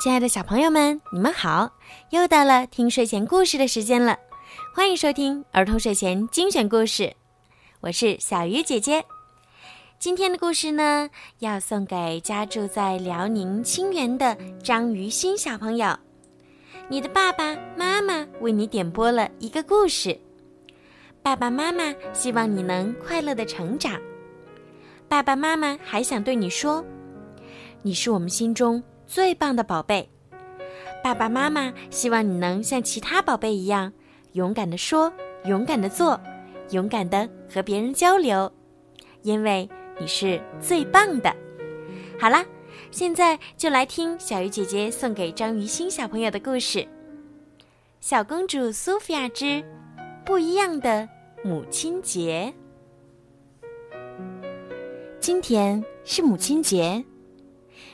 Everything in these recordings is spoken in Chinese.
亲爱的小朋友们，你们好！又到了听睡前故事的时间了，欢迎收听儿童睡前精选故事。我是小鱼姐姐。今天的故事呢，要送给家住在辽宁清源的张于新小朋友。你的爸爸妈妈为你点播了一个故事。爸爸妈妈希望你能快乐的成长。爸爸妈妈还想对你说，你是我们心中。最棒的宝贝，爸爸妈妈希望你能像其他宝贝一样，勇敢的说，勇敢的做，勇敢的和别人交流，因为你是最棒的。好啦，现在就来听小鱼姐姐送给张于欣小朋友的故事《小公主苏菲亚之不一样的母亲节》。今天是母亲节。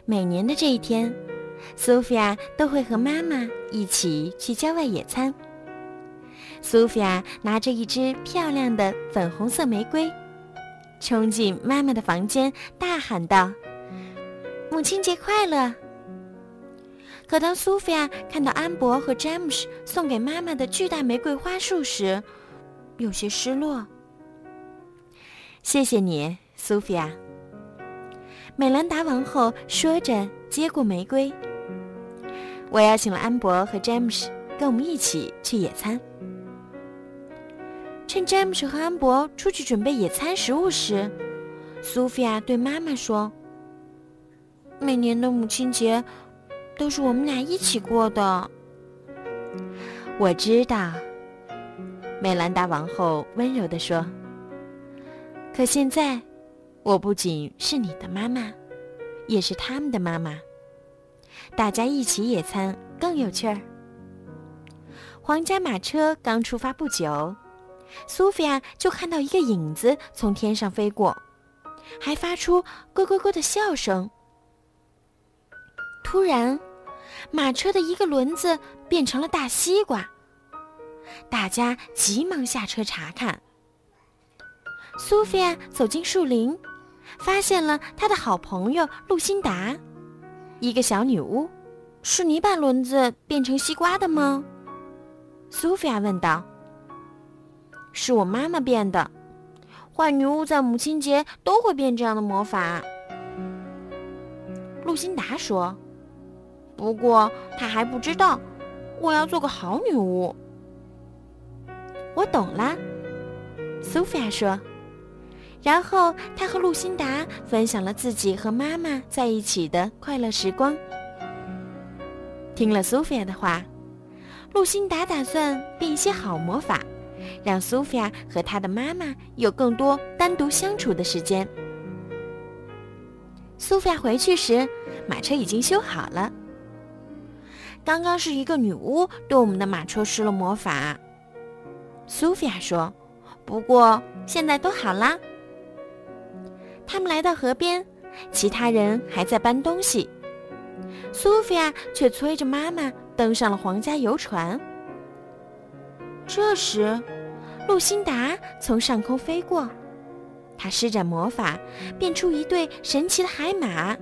每年的这一天，苏菲亚都会和妈妈一起去郊外野餐。苏菲亚拿着一支漂亮的粉红色玫瑰，冲进妈妈的房间，大喊道：“母亲节快乐！”可当苏菲亚看到安博和詹姆斯送给妈妈的巨大玫瑰花束时，有些失落。谢谢你，苏菲亚。美兰达王后说着，接过玫瑰。我邀请了安博和詹姆斯跟我们一起去野餐。趁詹姆斯和安博出去准备野餐食物时，苏菲亚对妈妈说：“每年的母亲节都是我们俩一起过的。”我知道，美兰达王后温柔地说。可现在。我不仅是你的妈妈，也是他们的妈妈。大家一起野餐更有趣儿。皇家马车刚出发不久，苏菲亚就看到一个影子从天上飞过，还发出咯咯咯的笑声。突然，马车的一个轮子变成了大西瓜，大家急忙下车查看。苏菲亚走进树林。发现了他的好朋友露辛达，一个小女巫，是你把轮子变成西瓜的吗？苏菲亚问道。是我妈妈变的，坏女巫在母亲节都会变这样的魔法。露辛达说。不过她还不知道，我要做个好女巫。我懂了，苏菲亚说。然后，他和露辛达分享了自己和妈妈在一起的快乐时光。听了苏菲亚的话，露辛达打算变一些好魔法，让苏菲亚和她的妈妈有更多单独相处的时间。苏菲亚回去时，马车已经修好了。刚刚是一个女巫对我们的马车施了魔法，苏菲亚说。不过现在都好啦。他们来到河边，其他人还在搬东西，苏菲亚却催着妈妈登上了皇家游船。这时，露辛达从上空飞过，他施展魔法，变出一对神奇的海马，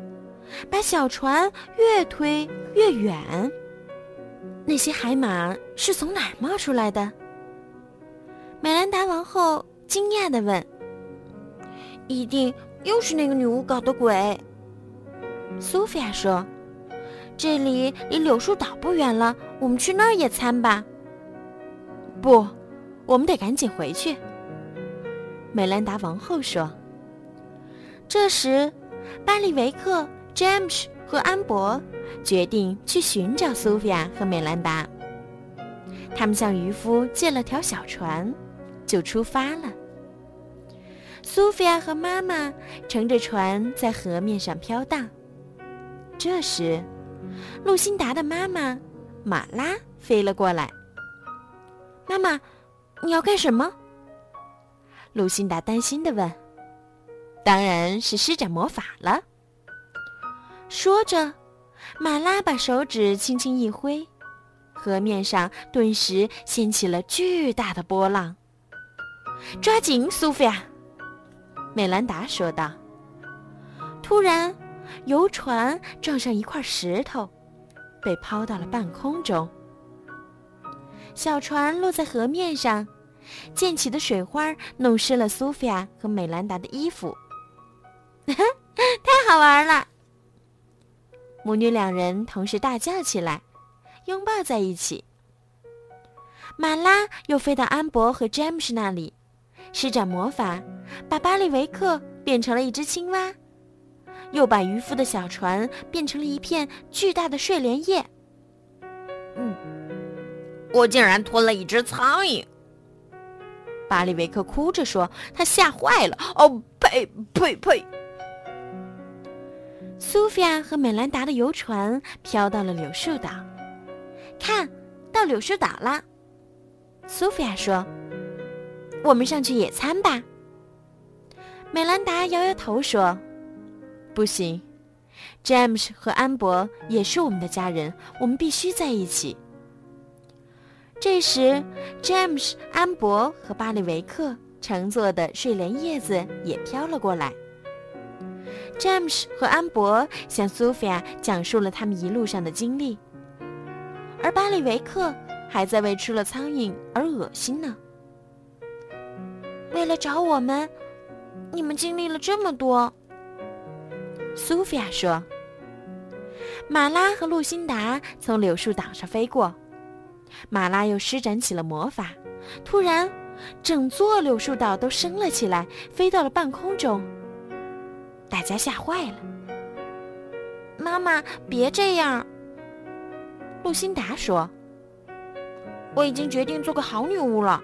把小船越推越远。那些海马是从哪儿冒出来的？美兰达王后惊讶地问：“一定。”又是那个女巫搞的鬼。苏菲亚说：“这里离柳树岛不远了，我们去那儿野餐吧。”不，我们得赶紧回去。”美兰达王后说。这时，巴里维克、詹姆斯和安博决定去寻找苏菲亚和美兰达。他们向渔夫借了条小船，就出发了。苏菲亚和妈妈乘着船在河面上飘荡。这时，露辛达的妈妈马拉飞了过来。“妈妈，你要干什么？”露辛达担心地问。“当然是施展魔法了。”说着，马拉把手指轻轻一挥，河面上顿时掀起了巨大的波浪。“抓紧，苏菲亚！”美兰达说道。突然，游船撞上一块石头，被抛到了半空中。小船落在河面上，溅起的水花弄湿了苏菲亚和美兰达的衣服。太好玩了！母女两人同时大叫起来，拥抱在一起。马拉又飞到安博和詹姆斯那里，施展魔法，把巴里维克变成了一只青蛙，又把渔夫的小船变成了一片巨大的睡莲叶。嗯，我竟然吞了一只苍蝇！巴里维克哭着说：“他吓坏了。”哦，呸呸呸！苏菲亚和美兰达的游船飘到了柳树岛，看到柳树岛了。苏菲亚说：“我们上去野餐吧。”美兰达摇摇头说：“不行，詹姆斯和安博也是我们的家人，我们必须在一起。”这时，詹姆斯、安博和巴里维克乘坐的睡莲叶子也飘了过来。詹姆斯和安博向苏菲亚讲述了他们一路上的经历，而巴里维克。还在为吃了苍蝇而恶心呢。为了找我们，你们经历了这么多。苏菲亚说：“马拉和露辛达从柳树岛上飞过，马拉又施展起了魔法，突然，整座柳树岛都升了起来，飞到了半空中。大家吓坏了。妈妈，别这样。”露辛达说。我已经决定做个好女巫了，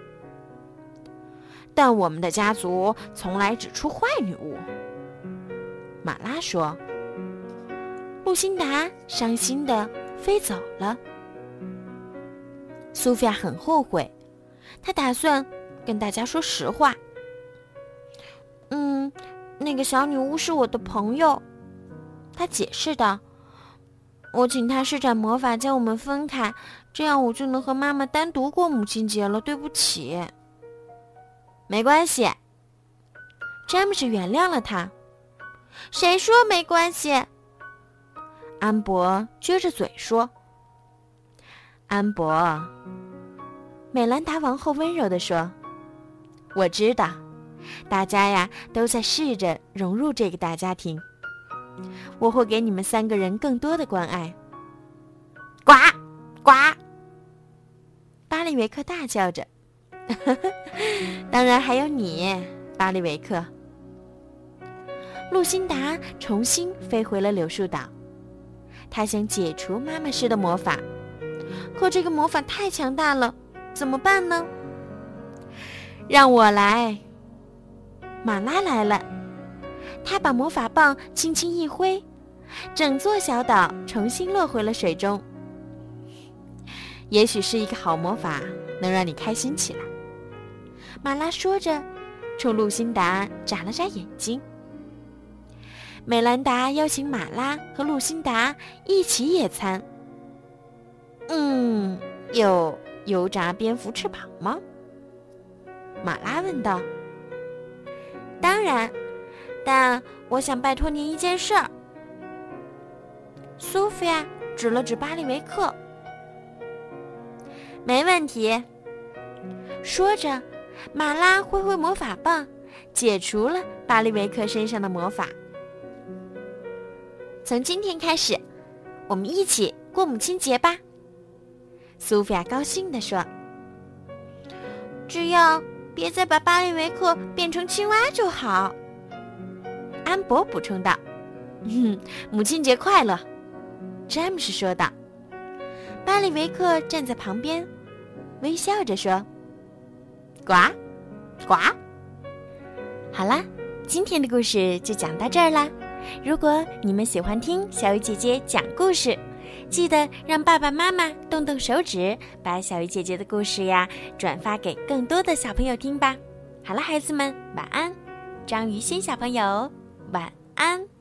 但我们的家族从来只出坏女巫。马拉说：“露辛达伤心的飞走了。”苏菲亚很后悔，她打算跟大家说实话。嗯，那个小女巫是我的朋友，她解释道。我请她施展魔法将我们分开。这样我就能和妈妈单独过母亲节了。对不起，没关系。詹姆斯原谅了他。谁说没关系？安博撅着嘴说。安博，美兰达王后温柔地说：“我知道，大家呀都在试着融入这个大家庭。我会给你们三个人更多的关爱。”呱呱。巴利维克大叫着：“ 当然还有你，巴利维克。”露辛达重新飞回了柳树岛，他想解除妈妈施的魔法，可这个魔法太强大了，怎么办呢？让我来。马拉来了，他把魔法棒轻轻一挥，整座小岛重新落回了水中。也许是一个好魔法，能让你开心起来。马拉说着，冲露辛达眨了眨眼睛。美兰达邀请马拉和露辛达一起野餐。嗯，有油炸蝙蝠翅膀吗？马拉问道。当然，但我想拜托您一件事儿。苏菲亚指了指巴利维克。没问题。说着，马拉挥挥魔法棒，解除了巴利维克身上的魔法。从今天开始，我们一起过母亲节吧。苏菲亚高兴地说：“只要别再把巴利维克变成青蛙就好。”安博补充道：“嗯，母亲节快乐。”詹姆斯说道。巴里维克站在旁边。微笑着说：“呱，呱。”好啦，今天的故事就讲到这儿啦。如果你们喜欢听小鱼姐姐讲故事，记得让爸爸妈妈动动手指，把小鱼姐姐的故事呀转发给更多的小朋友听吧。好了，孩子们，晚安。章鱼心小朋友，晚安。